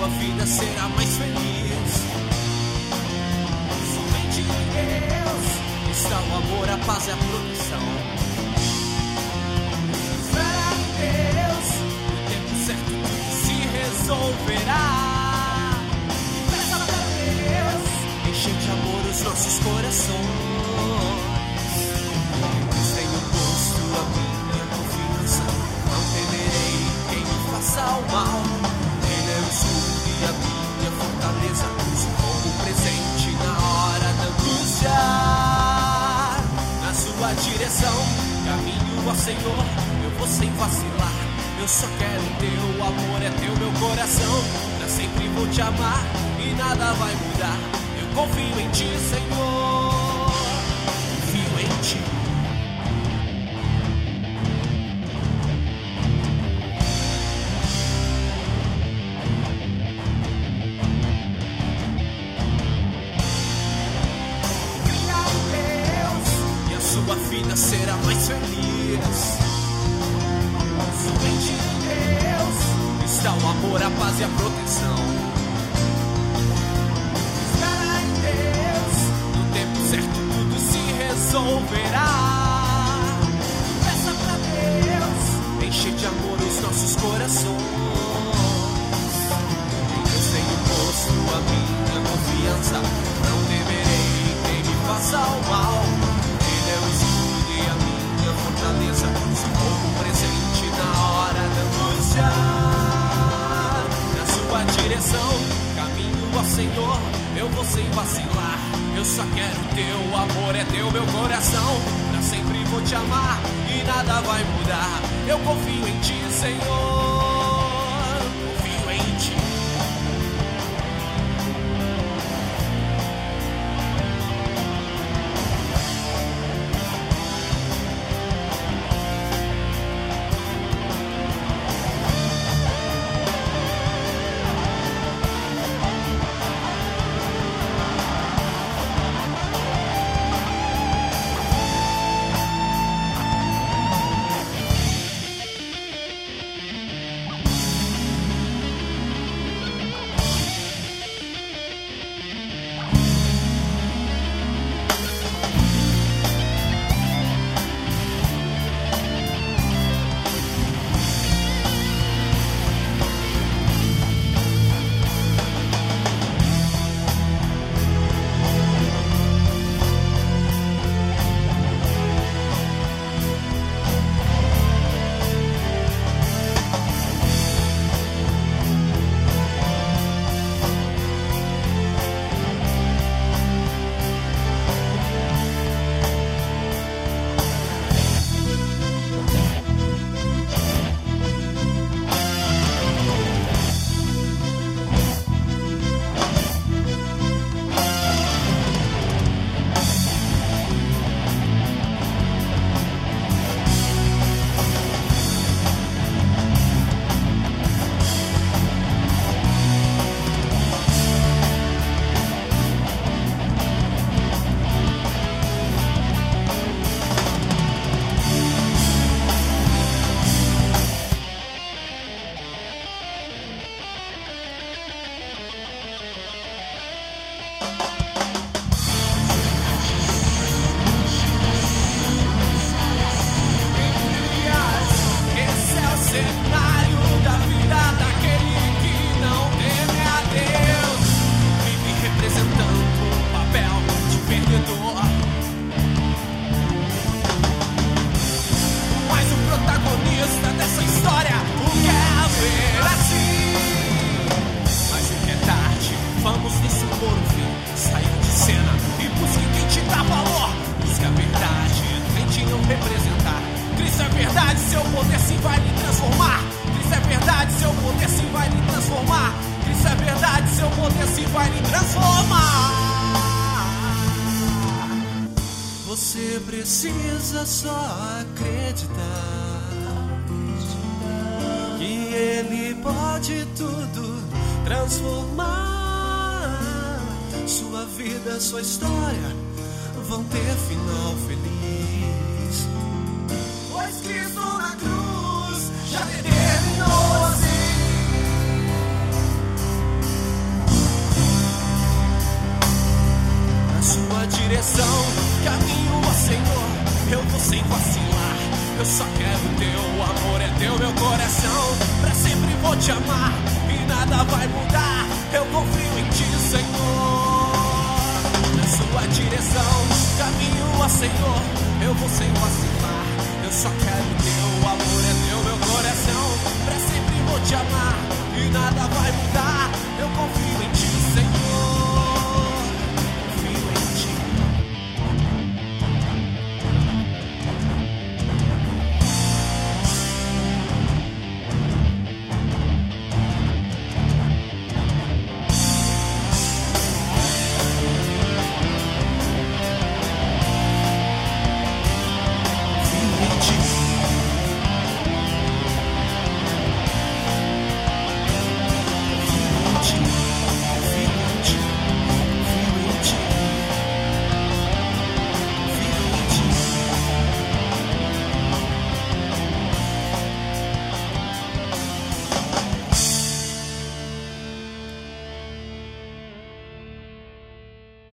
sua vida será mais feliz. Somente em Deus está o amor, a paz e a proteção. Direção, caminho ao Senhor. Eu vou sem vacilar. Eu só quero teu amor, é teu meu coração. Pra sempre vou te amar e nada vai mudar. Eu confio em ti, Senhor. Vida será mais feliz. somente em Deus. Está o amor, a paz e a proteção. Direção, caminho ao Senhor. Eu vou sem vacilar. Eu só quero teu amor, é teu meu coração. Pra sempre vou te amar e nada vai mudar. Eu confio em ti, Senhor. Poder sim vai lhe transformar. Cristo é verdade, seu poder sim vai lhe transformar. Cristo é verdade, seu poder sim vai lhe transformar. Você precisa só acreditar que Ele pode tudo transformar. Sua vida, sua história vão ter final feliz. Pois Cristo na cruz já determinou assim. Na sua direção, caminho ao Senhor. eu vou sem vacilar. Eu só quero teu amor, é teu meu coração. Pra sempre vou te amar e nada vai mudar. Eu confio em ti, Senhor. Na sua direção, caminho a Senhor. Eu vou sem vacilar. Só quero teu amor, é teu meu coração. Pra sempre vou te amar e nada vai mudar. Eu confio.